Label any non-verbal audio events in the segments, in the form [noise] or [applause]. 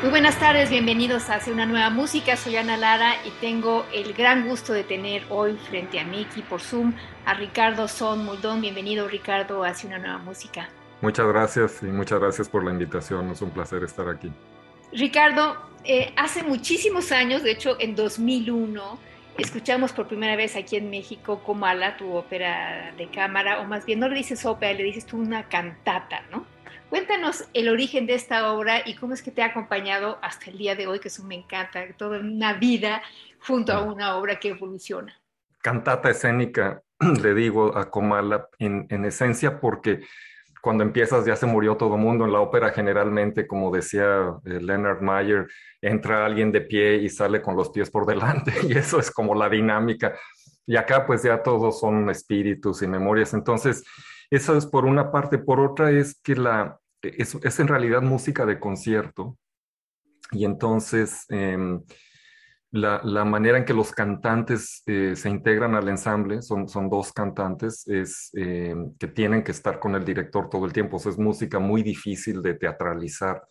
Muy buenas tardes, bienvenidos a Hacia una nueva música. Soy Ana Lara y tengo el gran gusto de tener hoy frente a mí aquí por Zoom a Ricardo Son Muldón. Bienvenido Ricardo a Hacia una nueva música. Muchas gracias y muchas gracias por la invitación. Es un placer estar aquí. Ricardo, eh, hace muchísimos años, de hecho en 2001, escuchamos por primera vez aquí en México Comala, tu ópera de cámara, o más bien no le dices ópera, le dices tú una cantata, ¿no? Cuéntanos el origen de esta obra y cómo es que te ha acompañado hasta el día de hoy, que eso me encanta, toda una vida junto a una obra que evoluciona. Cantata escénica, [clears throat] le digo a Comala, en, esencia porque cuando empiezas ya se murió todo el mundo. En la ópera generalmente, como decía eh, Leonard Mayer, entra alguien de pie y sale con los pies por [laughs] delante y eso es como la dinámica. Y acá pues ya todos son espíritus y memorias. Entonces, eso es por una parte. Por otra es que la, es, es en realidad música de concierto. Y entonces em, la, la, manera en que los cantantes eh, se integran al ensamble, son, son dos cantantes, es em, que tienen que estar con el director todo el tiempo. es música muy difícil de teatralizar.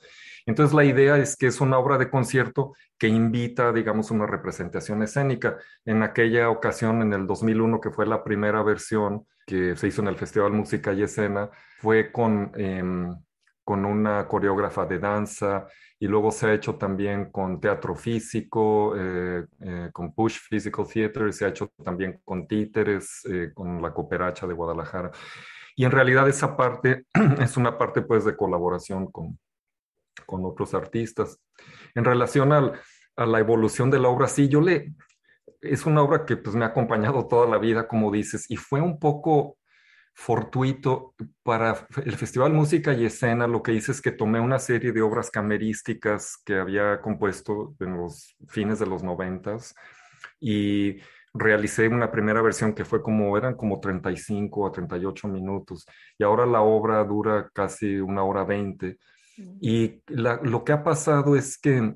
Entonces la idea es que es una obra de concierto que invita, digamos, una representación escénica. En aquella ocasión, en el 2001, que fue la primera versión que se hizo en el Festival Música y Escena, fue con, em, con una coreógrafa de danza y luego se ha hecho también con teatro físico, eh, eh, con Push Physical Theater, se ha hecho también con títeres, eh, con la Cooperacha de Guadalajara. Y en realidad esa parte [clears throat] es una parte pues de colaboración con, con otros artistas. En relación a la evolución de la obra, sí, yo le... Es una obra que pues me ha acompañado toda la vida, como dices, y fue un poco fortuito para el Festival Música y Escena. Lo que hice es que tomé una serie de obras camerísticas que había compuesto en los fines de los noventas y realicé una primera versión que fue como, eran como 35 a 38 minutos y ahora la obra dura casi una hora 20 y lo que ha pasado es que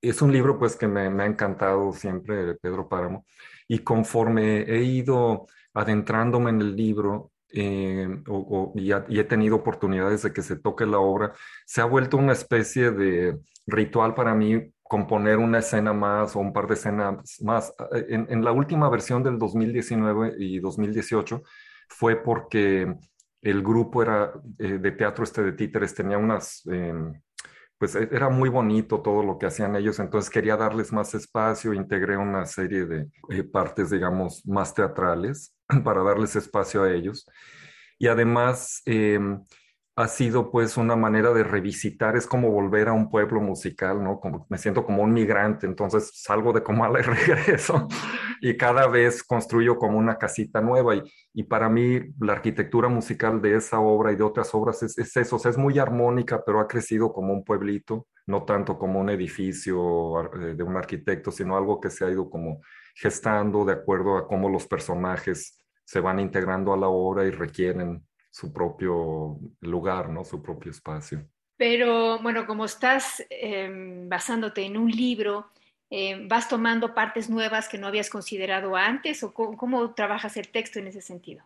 es un libro pues que me, ha encantado siempre, Pedro Páramo, y conforme he ido adentrándome en el libro eh, y, he tenido oportunidades de que se toque la obra, se ha vuelto una especie de ritual para mí componer una escena más o un par de escenas más. En la última versión del 2019 y 2018 fue porque el grupo era eh, de teatro este de títeres, tenía unas, em, pues e, era muy bonito todo lo que hacían ellos, entonces quería darles más espacio, integré una serie de eh, partes, digamos, más teatrales [clears throat] para darles espacio a ellos. Y además, em, ha sido pues una manera de revisitar, es como volver a un pueblo musical, ¿no? Como, me siento como un migrante, entonces salgo de Comala y [laughs] regreso y cada vez construyo como una casita nueva y, y para mí la arquitectura musical de esa obra y de otras obras es, es eso, es muy armónica, pero ha crecido como un pueblito, no tanto como un edificio eh, de un arquitecto, sino algo que se ha ido como gestando de acuerdo a cómo los personajes se van integrando a la obra y requieren su propio lugar, ¿no? Su propio espacio. Pero bueno, como estás em, basándote en un libro, em, ¿vas tomando partes nuevas que no habías considerado antes o cómo, trabajas el texto en ese sentido?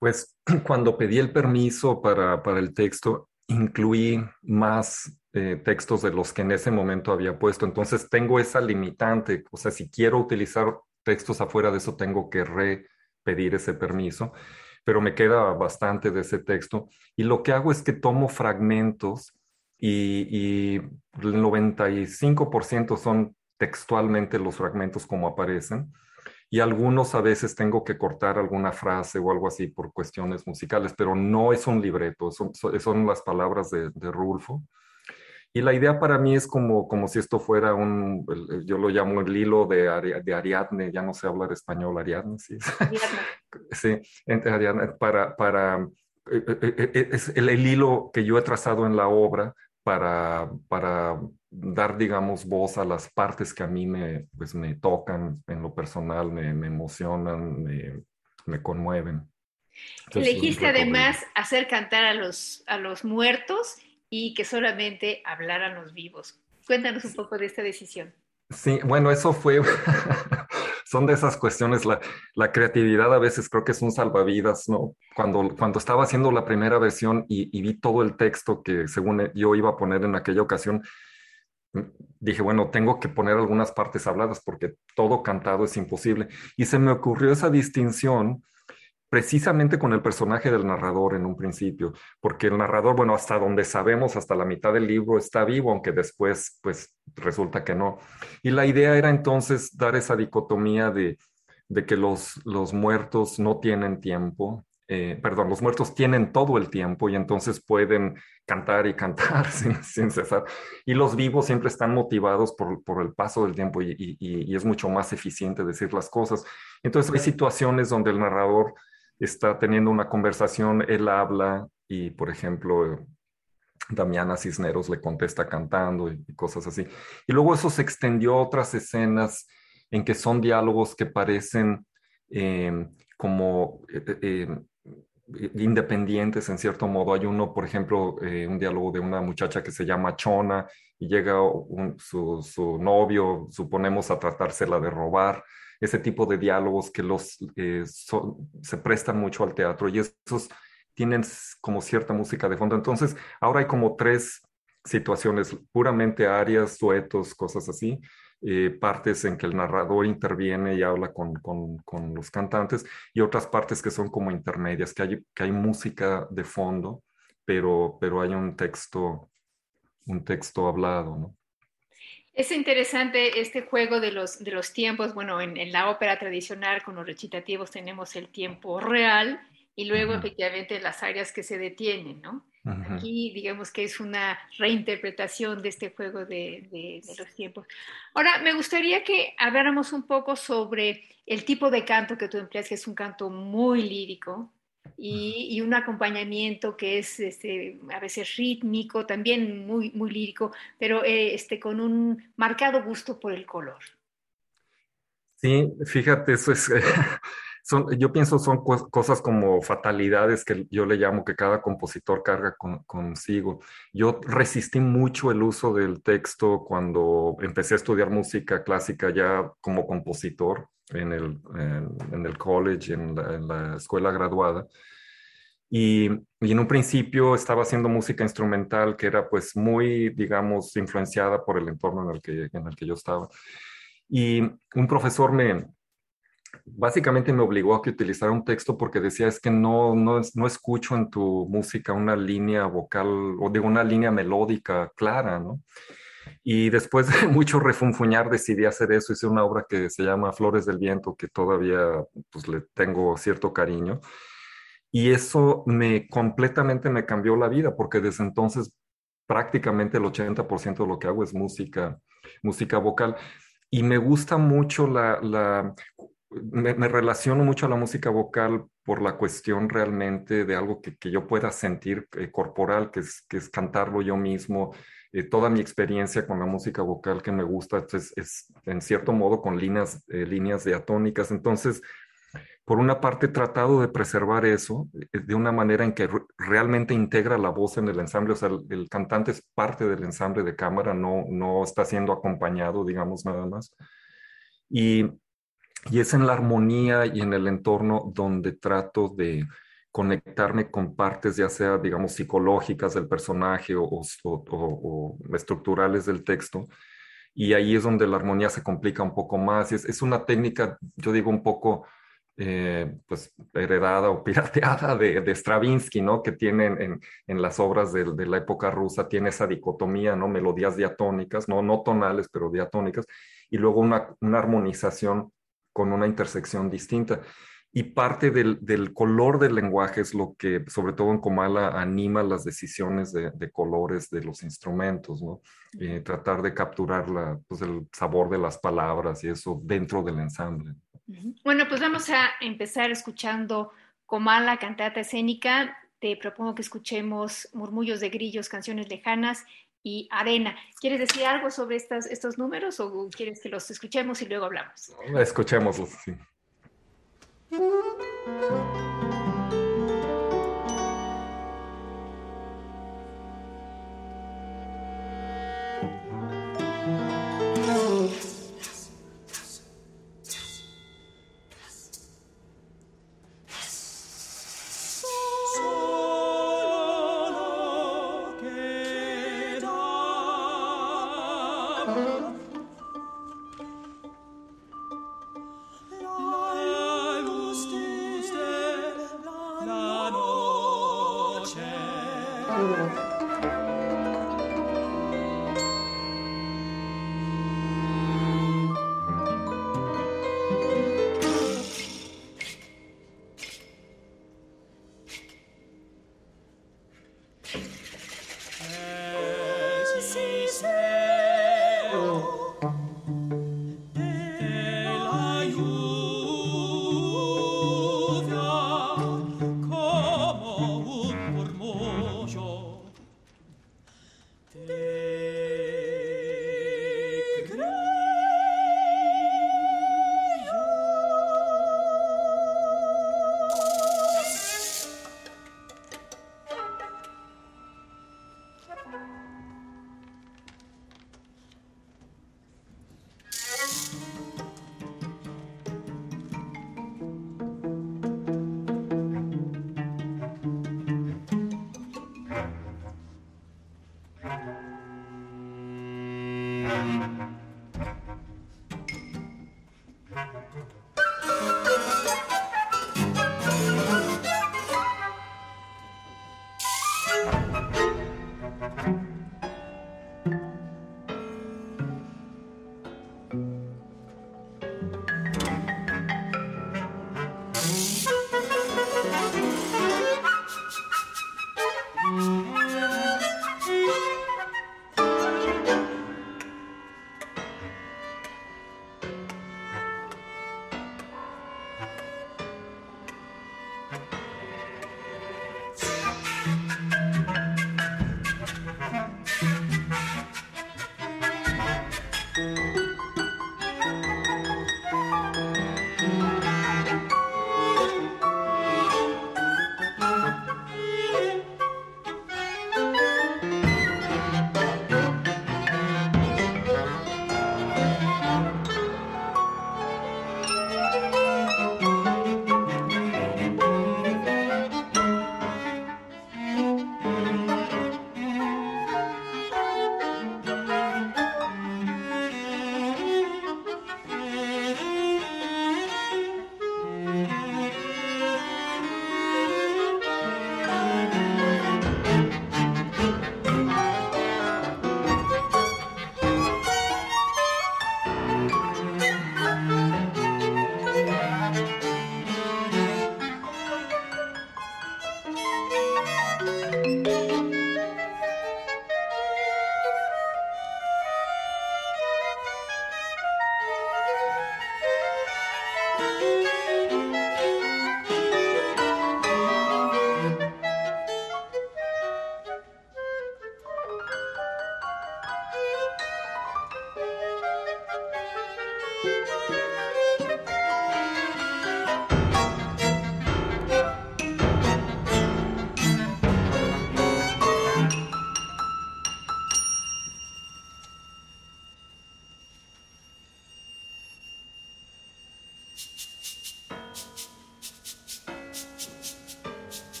Pues [clears throat] cuando pedí el permiso para, para el texto, incluí más eh, textos de los que en ese momento había puesto. Entonces tengo esa limitante, o sea, si quiero utilizar textos afuera de eso, tengo que repedir ese permiso pero me queda bastante de ese texto. Y lo que hago es que tomo fragmentos y, el 95% son textualmente los fragmentos como aparecen y algunos a veces tengo que cortar alguna frase o algo así por cuestiones musicales, pero no es un libreto, son, son las palabras de, de, Rulfo. Y la idea para mí es como, como si esto fuera un, yo lo llamo el hilo de, de Ariadne, ya no sé hablar español, Ariadne, sí. [laughs] sí, Ariadne, para, para, eh, eh, eh, es el, el hilo que yo he trazado en la obra para, para dar, digamos, voz a las partes que a mí me, pues, me tocan en lo personal, me, me emocionan, me, me conmueven. Elegiste además hacer cantar a los, a los muertos y que solamente hablaran los vivos. Cuéntanos un poco de esta decisión. Sí, bueno, eso fue, [laughs] son de esas cuestiones, la, la, creatividad a veces creo que es un salvavidas, ¿no? Cuando, cuando estaba haciendo la primera versión y, y vi todo el texto que según yo iba a poner en aquella ocasión, dije, bueno, tengo que poner algunas partes habladas porque todo cantado es imposible. Y se me ocurrió esa distinción precisamente con el personaje del narrador en un principio, porque el narrador, bueno, hasta donde sabemos, hasta la mitad del libro está vivo, aunque después, pues, resulta que no. Y la idea era entonces dar esa dicotomía de, de que los, los muertos no tienen tiempo, eh, perdón, los muertos tienen todo el tiempo y entonces pueden cantar y cantar [laughs] sin, sin cesar. Y los vivos siempre están motivados por, por el paso del tiempo y, y, y es mucho más eficiente decir las cosas. Entonces hay situaciones donde el narrador está teniendo una conversación, él habla y, por ejemplo, Damiana Cisneros le contesta cantando y, cosas así. Y luego eso se extendió a otras escenas en que son diálogos que parecen em, como eh, eh, em, independientes en cierto modo. Hay uno, por ejemplo, eh, un diálogo de una muchacha que se llama Chona y llega su, su, novio, suponemos, a tratársela de robar ese tipo de diálogos que los, eh, se prestan mucho al teatro y esos tienen como cierta música de fondo. Entonces, ahora hay como tres situaciones, puramente arias, duetos, cosas así, eh, partes en que el narrador interviene y habla con, con, con, los cantantes y otras partes que son como intermedias, que hay, que hay música de fondo, pero, pero hay un texto, un texto hablado, ¿no? Es interesante este juego de los, de los tiempos. Bueno, en, la ópera tradicional con los recitativos tenemos el tiempo real y luego efectivamente las áreas que se detienen, ¿no? Aquí digamos que es una reinterpretación de este juego de, de, los tiempos. Ahora, me gustaría que habláramos un poco sobre el tipo de canto que tú empleas, que es un canto muy lírico, y, un acompañamiento que es este, a veces rítmico, también muy, muy lírico, pero eh, este, con un marcado gusto por el color. Sí, fíjate, eso es, [laughs] son, yo pienso son cosas como fatalidades que yo le llamo que cada compositor carga consigo. Yo resistí mucho el uso del texto cuando empecé a estudiar música clásica ya como compositor en el, en, el college, en la, escuela graduada. Y, y, en un principio estaba haciendo música instrumental que era pues muy, digamos, influenciada por el entorno en el que, en el que yo estaba. Y un profesor me, básicamente me obligó a que utilizara un texto porque decía es que no, no, no escucho en tu música una línea vocal o digo una línea melódica clara, ¿no? Y después de [laughs] mucho refunfuñar decidí hacer eso. Hice una obra que se llama Flores del Viento, que todavía pues, le tengo cierto cariño. Y eso me completamente me cambió la vida, porque desde entonces prácticamente el 80% de lo que hago es música, música vocal. Y me gusta mucho la, la me, relaciono mucho a la música vocal por la cuestión realmente de algo que, que yo pueda sentir eh, corporal, que es, que es cantarlo yo mismo, eh, toda mi experiencia con la música vocal que me gusta es, es en cierto modo con líneas, eh, líneas diatónicas. Entonces, por una parte, he tratado de preservar eso eh, de una manera en que realmente integra la voz en el ensamble. O sea, el, el, cantante es parte del ensamble de cámara, no, no está siendo acompañado, digamos, nada más. Y, y es en la armonía y en el entorno donde trato de conectarme con partes ya sea, digamos, psicológicas del personaje o, estructurales del texto. Y ahí es donde la armonía se complica un poco más. Es, es, una técnica, yo digo, un poco eh, pues heredada o [laughs] pirateada de, de, Stravinsky, ¿no? Que tiene en, en las obras de, de, la época rusa, tiene esa dicotomía, ¿no? Melodías diatónicas, no, no tonales, pero diatónicas, y luego una, una armonización con una intersección distinta. Y parte del, color del lenguaje es lo que, sobre todo en Comala, anima las decisiones de, de colores de los instrumentos, ¿no? Eh, tratar de capturar la, pues el sabor de las palabras y eso dentro del ensamble. Bueno, pues vamos a empezar escuchando Comala, cantata escénica. Te propongo que escuchemos Murmullos de Grillos, Canciones Lejanas y Arena. ¿Quieres decir algo sobre estas, estos números o quieres que los escuchemos y luego hablamos? Escuchémoslos, sí.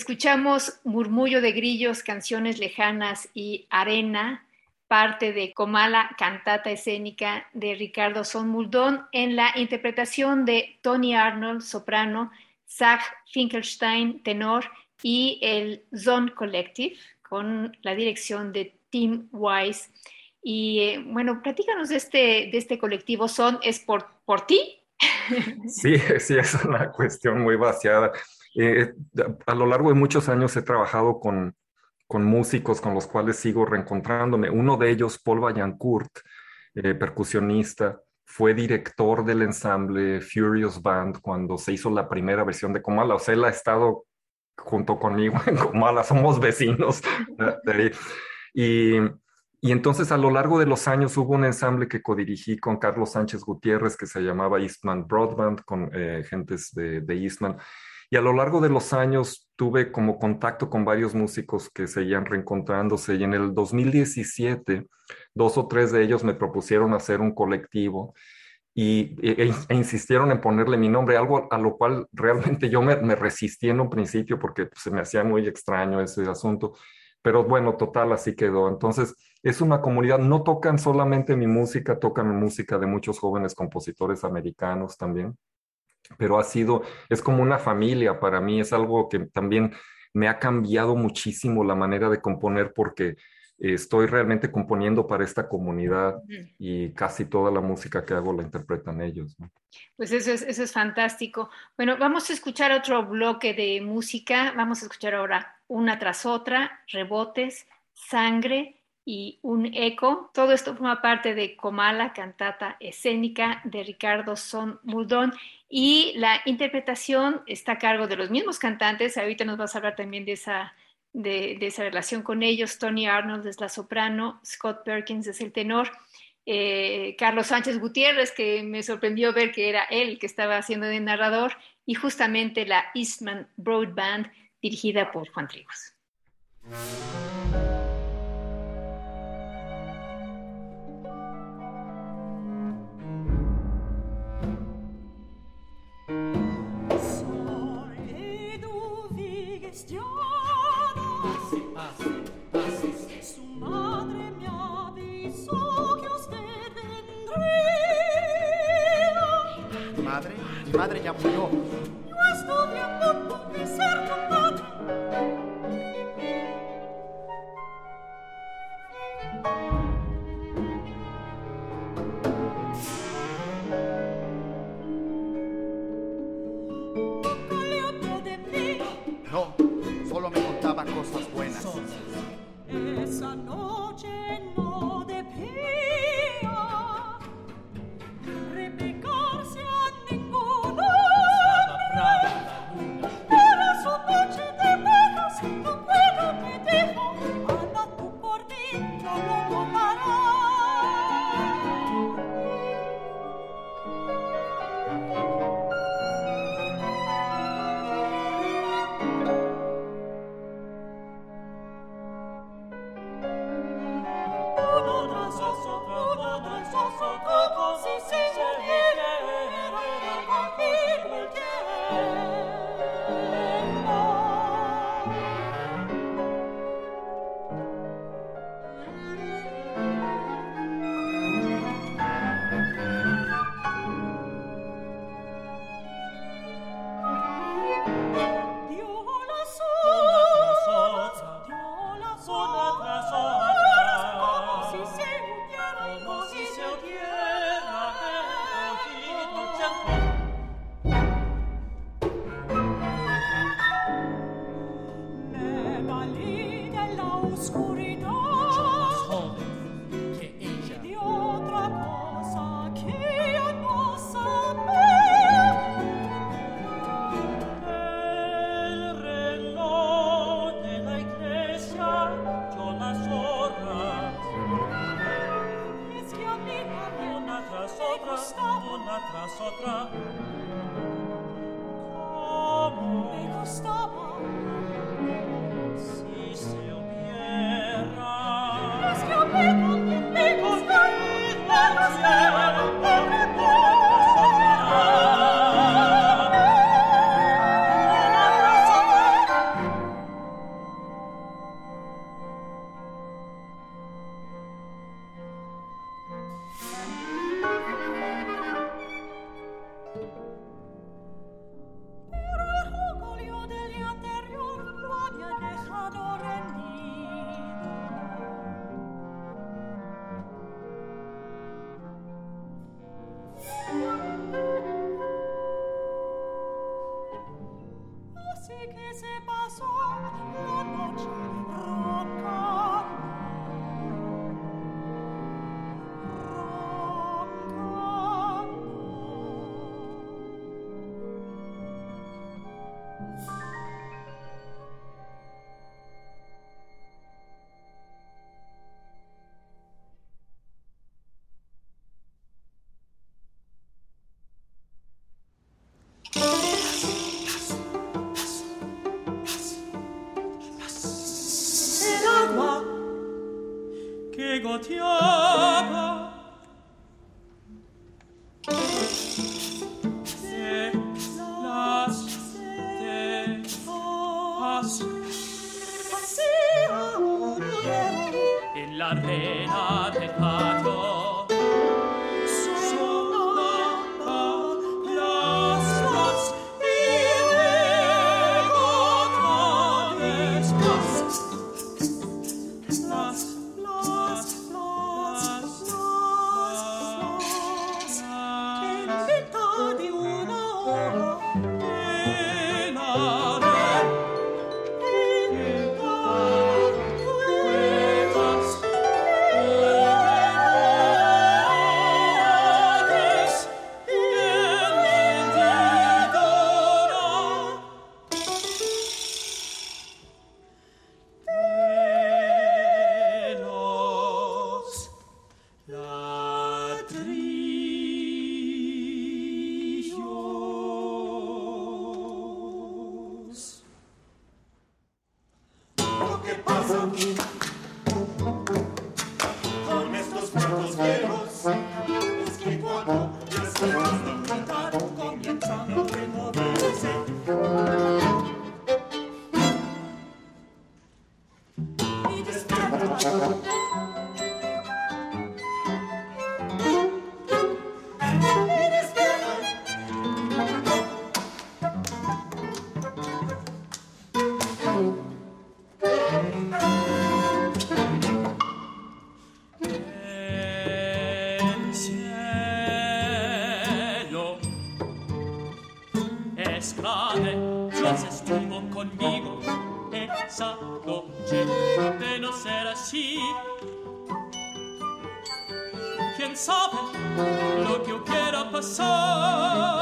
Escuchamos Murmullo de Grillos, Canciones Lejanas y Arena, parte de Comala, cantata escénica de Ricardo Son Muldón, en la interpretación de Tony Arnold, soprano, Zach Finkelstein, tenor, y el Zone Collective, con la dirección de Tim Wise. Y eh, bueno, platícanos de este, de este colectivo. ¿Son, es por, por ti? [laughs] Sí, sí, es una cuestión muy vaciada. Eh, a lo largo de muchos años he trabajado con, con músicos con los cuales sigo reencontrándome. Uno de ellos, Paul Vaillancourt, eh, percusionista, fue director del ensamble Furious Band cuando se hizo la primera versión de Comala. O sea, él ha estado junto conmigo [laughs] en Comala, somos vecinos. y, entonces a lo largo de los años hubo un ensamble que codirigí con Carlos Sánchez Gutiérrez que se llamaba Eastman Broadband, con eh, gentes de Eastman. Y a lo largo de los años tuve como contacto con varios músicos que seguían reencontrándose y en el 2017 dos o tres de ellos me propusieron hacer un colectivo y, e, e, insistieron en ponerle mi nombre, algo a, lo cual realmente yo me, resistí en un principio porque pues, se me hacía muy extraño ese asunto. Pero bueno, total, así quedó. Entonces, es una comunidad, no tocan solamente mi música, tocan música de muchos jóvenes compositores americanos también pero ha sido, es como una familia para mí, es algo que también me ha cambiado muchísimo la manera de componer porque estoy realmente componiendo para esta comunidad y casi toda la música que hago la interpretan ellos. Pues eso es, eso es fantástico. Bueno, vamos a escuchar otro bloque de música. Vamos a escuchar ahora una tras otra, rebotes, sangre y un eco. Todo esto forma parte de Comala, cantata escénica de Ricardo Son Muldón y la interpretación está a cargo de los mismos cantantes. Ahorita nos vas a hablar también de esa, de, esa relación con ellos. Tony Arnold es la soprano, Scott Perkins es el tenor. Eh, Carlos Sánchez Gutiérrez, que me sorprendió ver que era él que estaba haciendo de narrador, y justamente la Eastman Broadband, dirigida por Juan Trigos. Madre ya murió. Yo estuve a punto de ser tu padre. Carmena del Padre. quién sabe lo que hubiera pasado.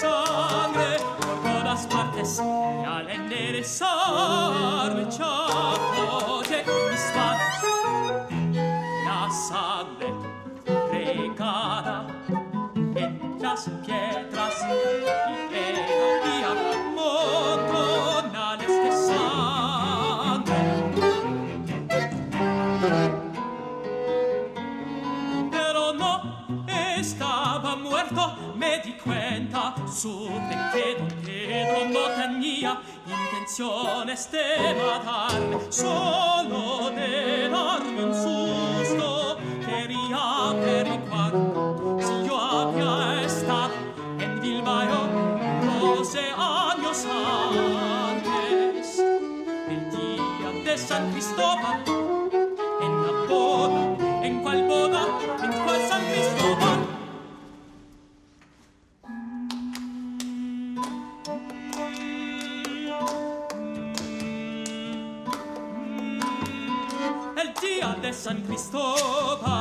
Sangre por todas partes y al enderezarme chapo de mis manos, la sangre regada en las piernas. su perché non credo notan mia intenzione stema darle solo d'enorme un susto che riapre riguardo si io abbia estat en Bilbao doce años antes el día de San Cristóbal San Cristobal.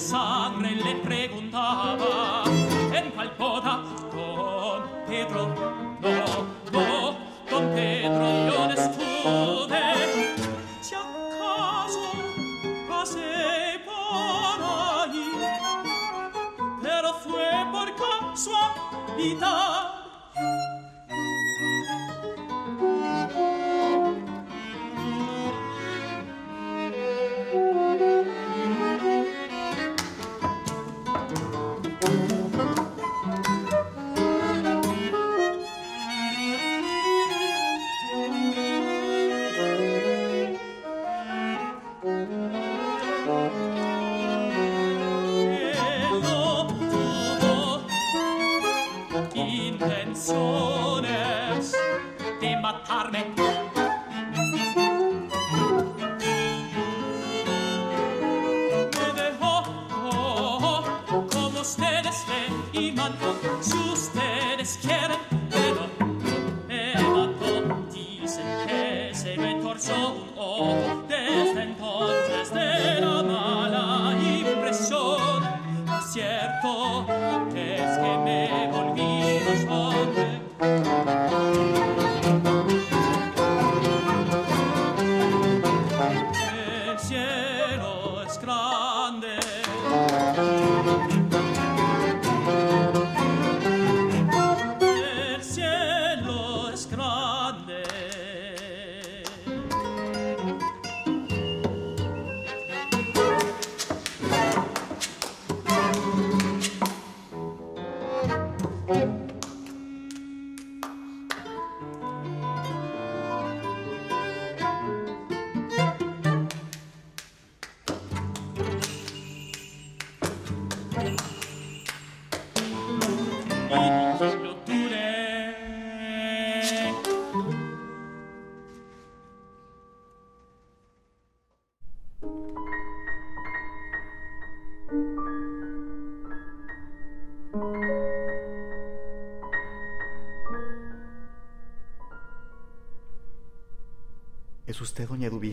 sangre le preguntaba en cual boda con Pedro.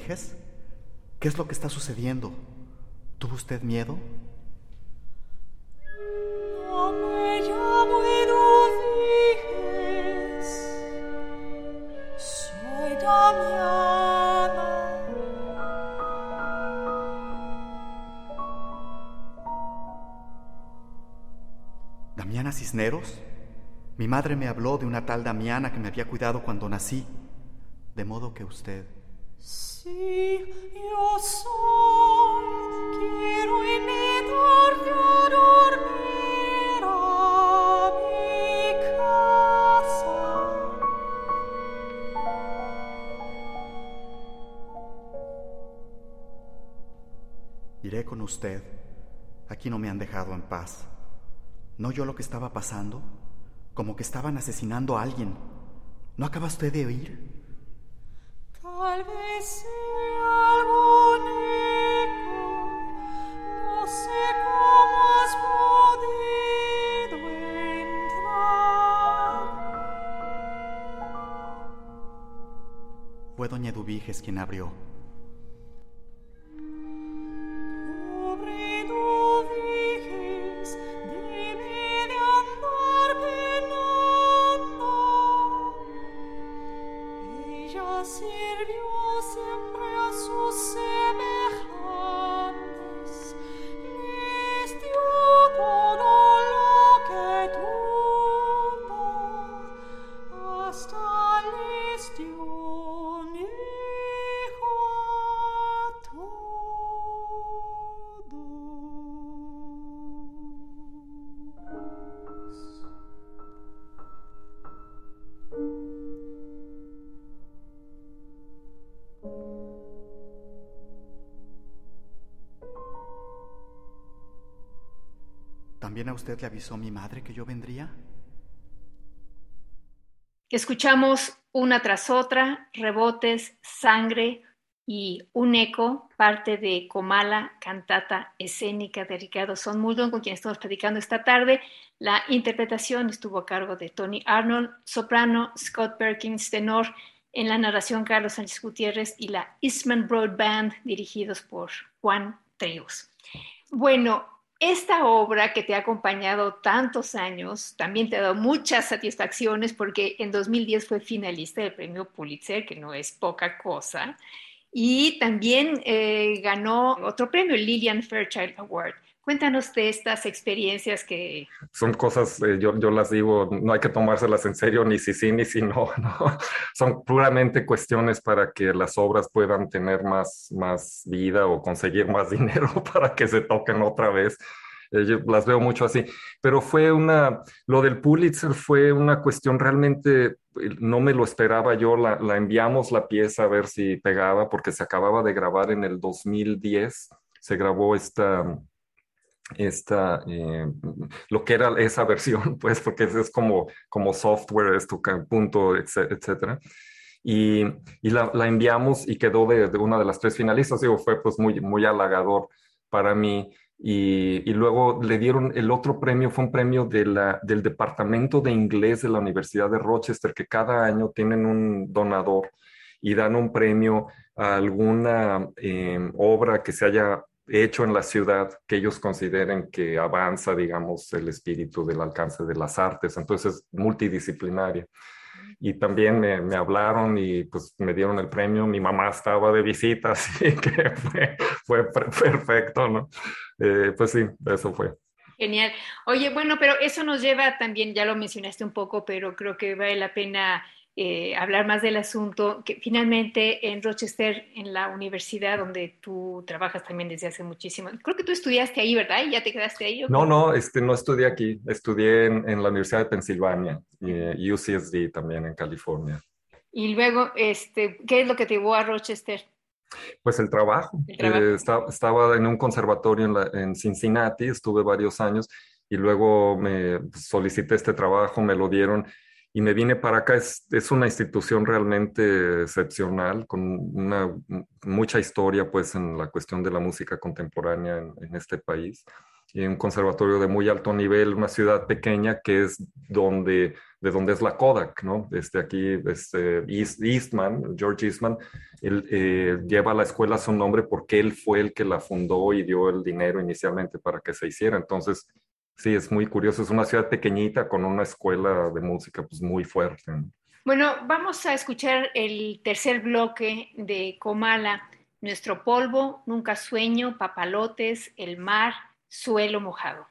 Eduviges? ¿Qué es lo que está sucediendo? ¿Tuvo usted miedo? No me llamo Eduviges. Soy Damiana. ¿Damiana Cisneros? Mi madre me habló de una tal Damiana que me había cuidado cuando nací. De modo que usted... Iré con usted. Aquí no me han dejado en paz. ¿No oyó lo que estaba pasando? Como que estaban asesinando a alguien. ¿No acaba usted de oír? Eduviges quien abrió. ¿También a usted le avisó mi madre que yo vendría? Escuchamos una tras otra, rebotes, sangre y un eco, parte de Comala, cantata escénica de Ricardo Son Muldon, con quien estamos platicando esta tarde. La interpretación estuvo a cargo de Tony Arnold, soprano, Scott Perkins, tenor, en la narración Carlos Sánchez Gutiérrez y la Eastman Broad Band, dirigidos por Juan Treus. Bueno, esta obra que te ha acompañado tantos años también te ha dado muchas satisfacciones porque en 2010 fue finalista del premio Pulitzer, que no es poca cosa, y también eh, ganó otro premio, Lillian Fairchild Award. Cuéntanos de estas experiencias que... Son cosas, eh, yo, yo las digo, no hay que tomárselas en serio ni si sí ni si no, [laughs] no. Son puramente cuestiones para que las obras puedan tener más, más vida o conseguir más [laughs] dinero para que se toquen otra vez. Eh, yo las veo mucho así, pero fue una, lo del Pulitzer fue una cuestión realmente, eh, no me lo esperaba yo, la, la enviamos la pieza a ver si pegaba, porque se acababa de grabar en el 2010, se grabó esta, esta, eh, lo que era esa versión, [laughs] pues, porque es, como, como software, esto, punto, etc- etcétera. Y, y la, la enviamos y quedó de, una de las tres finalistas, digo, fue pues muy, muy halagador para mí. Y, y luego le dieron el otro premio, fue un premio de la, del Departamento de Inglés de la Universidad de Rochester, que cada año tienen un donador y dan un premio a alguna eh, obra que se haya hecho en la ciudad que ellos consideren que avanza, digamos, el espíritu del alcance de las artes. Entonces es multidisciplinaria. Y también me, hablaron y pues me dieron el premio. Mi mamá estaba de visita, [laughs] así que fue, fue per- perfecto, ¿no? Eh, pues sí, eso fue. Genial. Oye, bueno, pero eso nos lleva también, ya lo mencionaste un poco, pero creo que vale la pena eh, hablar más del asunto, que finalmente en Rochester, en la universidad donde tú trabajas también desde hace muchísimo, creo que tú estudiaste ahí, ¿verdad? ¿Y ya te quedaste ahí? ¿o No, no, este, no estudié aquí, estudié en, en la Universidad de Pensilvania, y UCSD también en California. Y luego, este, ¿qué es lo que te llevó a Rochester? Pues el trabajo. El trabajo. Eh, esta- estaba en un conservatorio en, la- en Cincinnati, estuve varios años y luego me solicité este trabajo, me lo dieron y me vine para acá. Es, es una institución realmente excepcional, con una mucha historia pues en la cuestión de la música contemporánea en, en este país. y un conservatorio de muy alto nivel, una ciudad pequeña que es donde, de donde es la Kodak, ¿no? Este, aquí, este, Eastman, George Eastman, él eh, lleva la escuela su nombre porque él fue el que la fundó y dio el dinero inicialmente para que se hiciera. Entonces, sí, es muy curioso. Es una ciudad pequeñita con una escuela de música pues muy fuerte. Bueno, vamos a escuchar el tercer bloque de Comala, Nuestro polvo, Nunca sueño, Papalotes, El mar, Suelo mojado.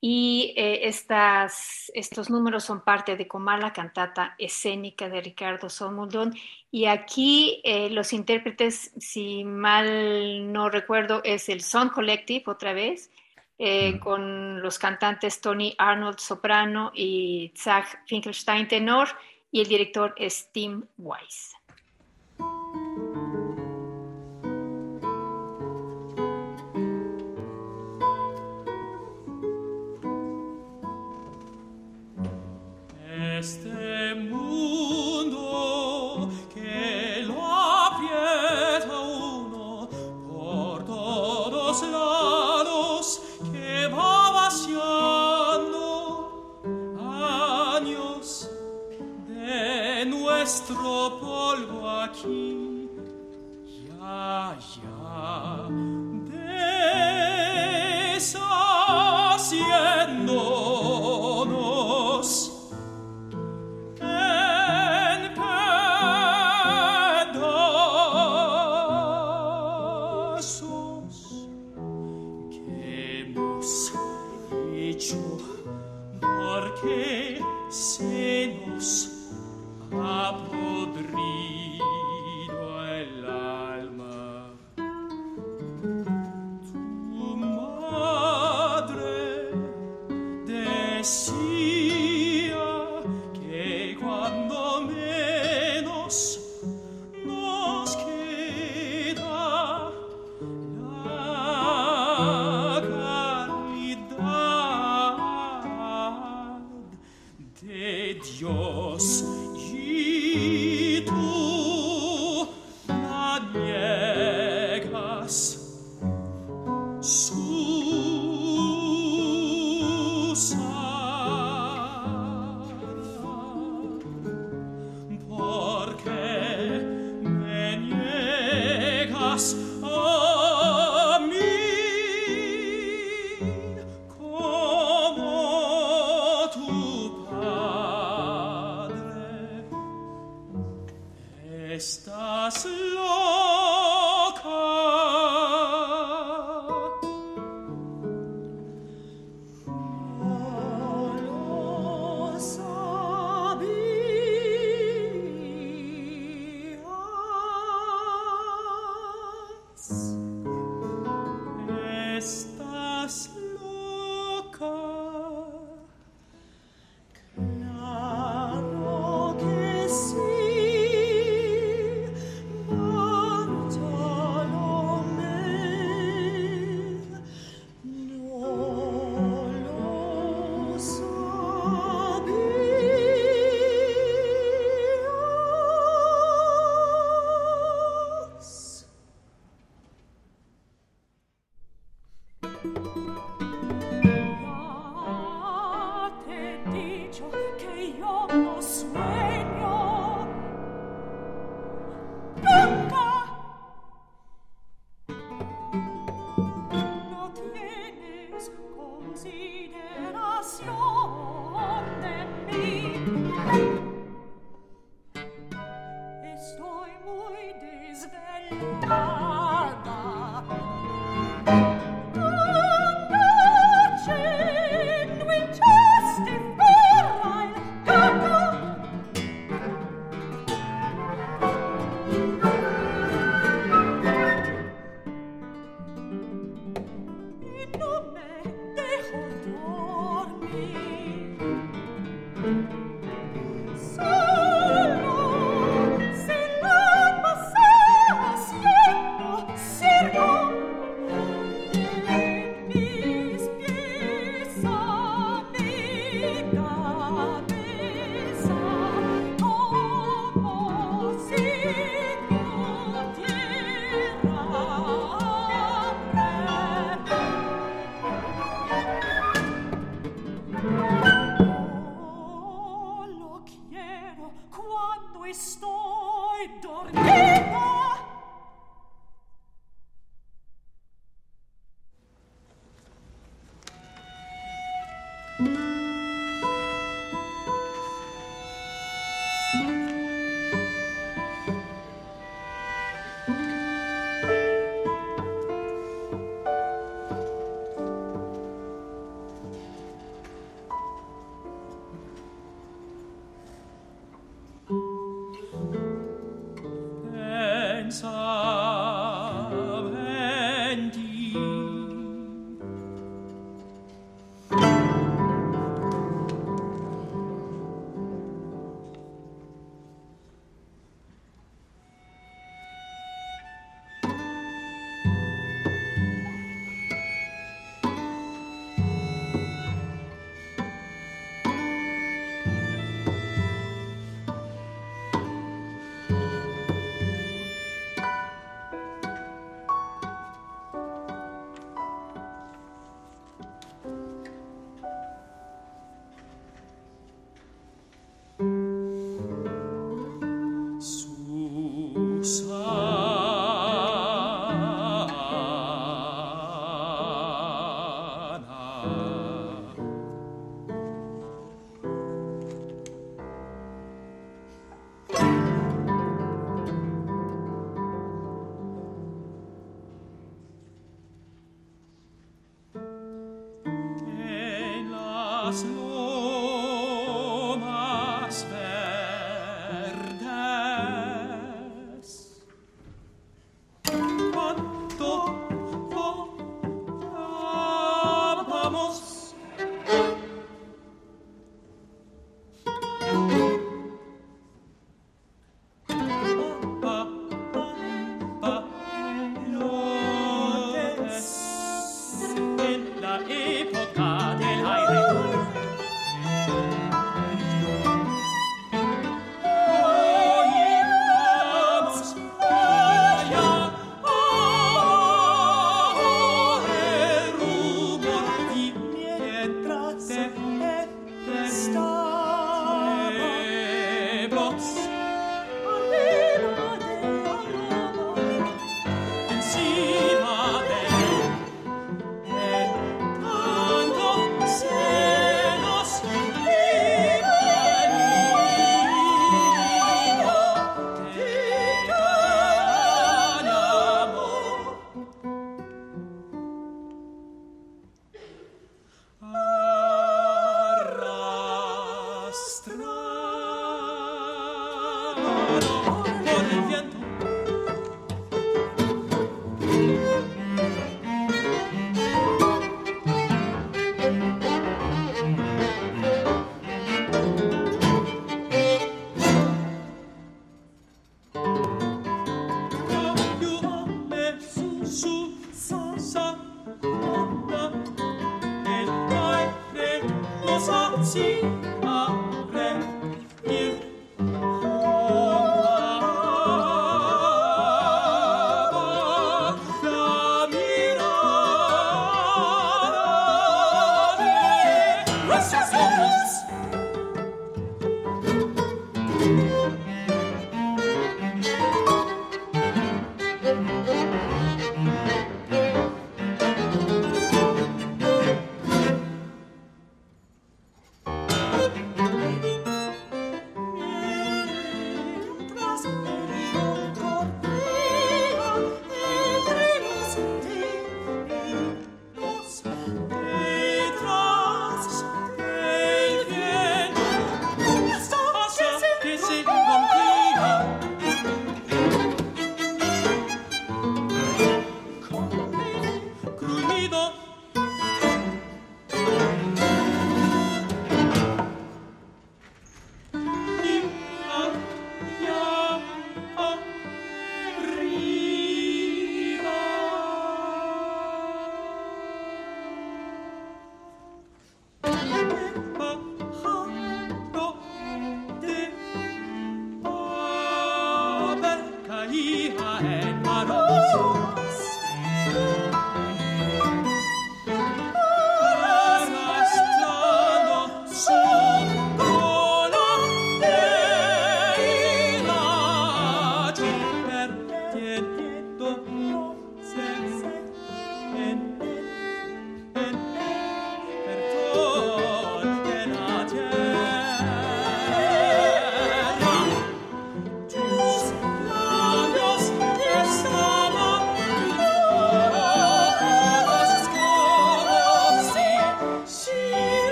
Y eh, estas, estos números son parte de Comala, cantata escénica de Ricardo Somuldón. Y aquí eh, los intérpretes, si mal no recuerdo, es el Son Collective otra vez, eh, con los cantantes Tony Arnold soprano y Zach Finkelstein tenor, y el director es Tim Weiss. Este mundo polvo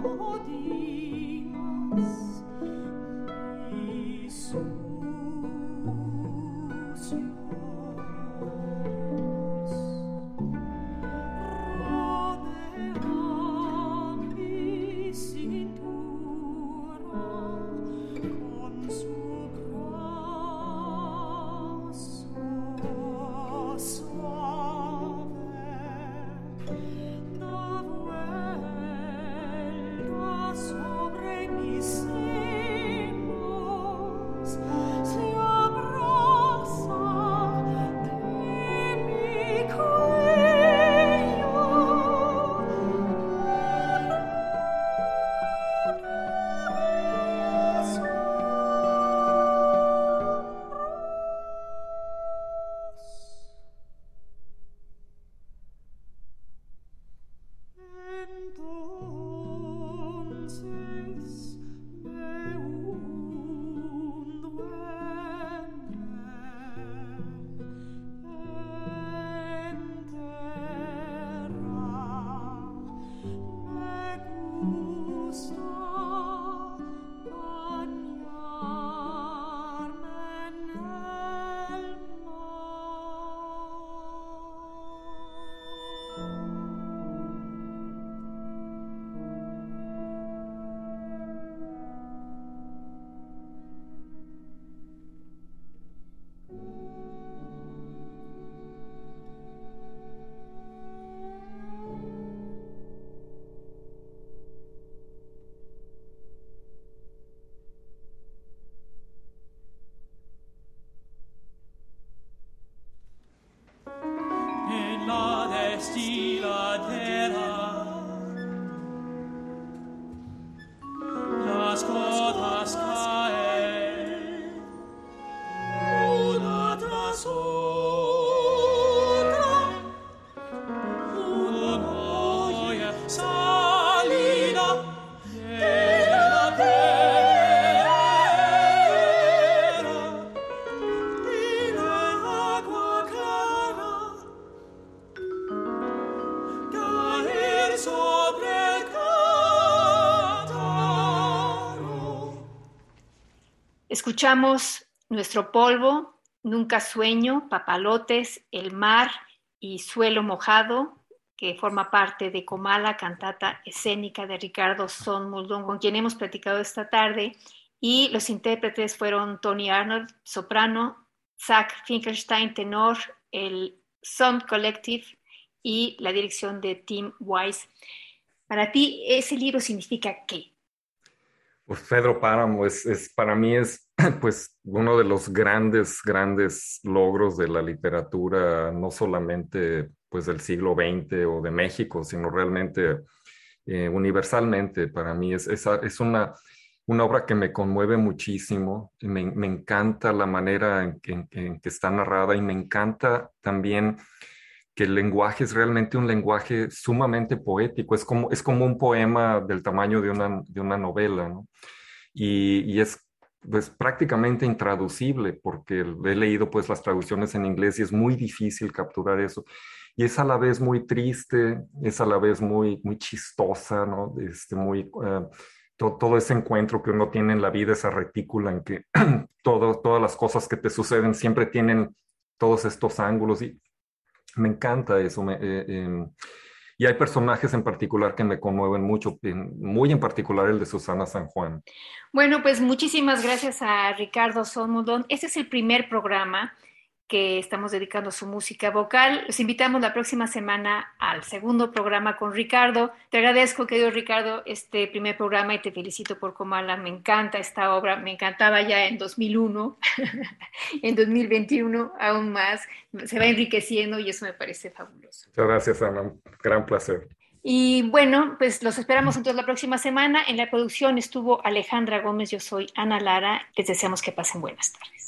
Oh. Escuchamos Nuestro polvo, Nunca sueño, Papalotes, El mar y Suelo mojado, que forma parte de Comala, cantata escénica de Ricardo Son Muldón, con quien hemos platicado esta tarde. Y los intérpretes fueron Tony Arnold, soprano, Zach Finkelstein, tenor, el Sound Collective y la dirección de Tim Wise. Para ti, ¿ese libro significa qué? Pues Pedro Páramo es, para mí es [coughs] pues uno de los grandes, grandes logros de la literatura, no solamente pues del siglo XX o de México, sino realmente eh, universalmente. Para mí es, es, es una, una, obra que me conmueve muchísimo, me, me encanta la manera en en que, está narrada y me encanta también que el lenguaje es realmente un lenguaje sumamente poético, es como, es como un poema del tamaño de una, de una novela, ¿no? Y es pues prácticamente intraducible porque he leído pues las traducciones en inglés y es muy difícil capturar eso. Y es a la vez muy triste, es a la vez muy, muy chistosa, ¿no? Este, muy, uh, to, todo ese encuentro que uno tiene en la vida, esa retícula en que [clears throat] todo, todas las cosas que te suceden siempre tienen todos estos ángulos y me encanta eso. Me, eh, eh, y hay personajes en particular que me conmueven mucho, muy en particular el de Susana San Juan. Bueno, pues muchísimas gracias a Ricardo Somodón. Este es el primer programa que estamos dedicando a su música vocal. Los invitamos la próxima semana al segundo programa con Ricardo. Te agradezco, querido Ricardo, este primer programa y te felicito por Comala. Me encanta esta obra, me encantaba ya en 2001, [laughs] en 2021 aún más. Se va enriqueciendo y eso me parece fabuloso. Muchas gracias, Ana. Gran placer. Y bueno, pues los esperamos entonces la próxima semana. En la producción estuvo Alejandra Gómez, yo soy Ana Lara. Les deseamos que pasen buenas tardes.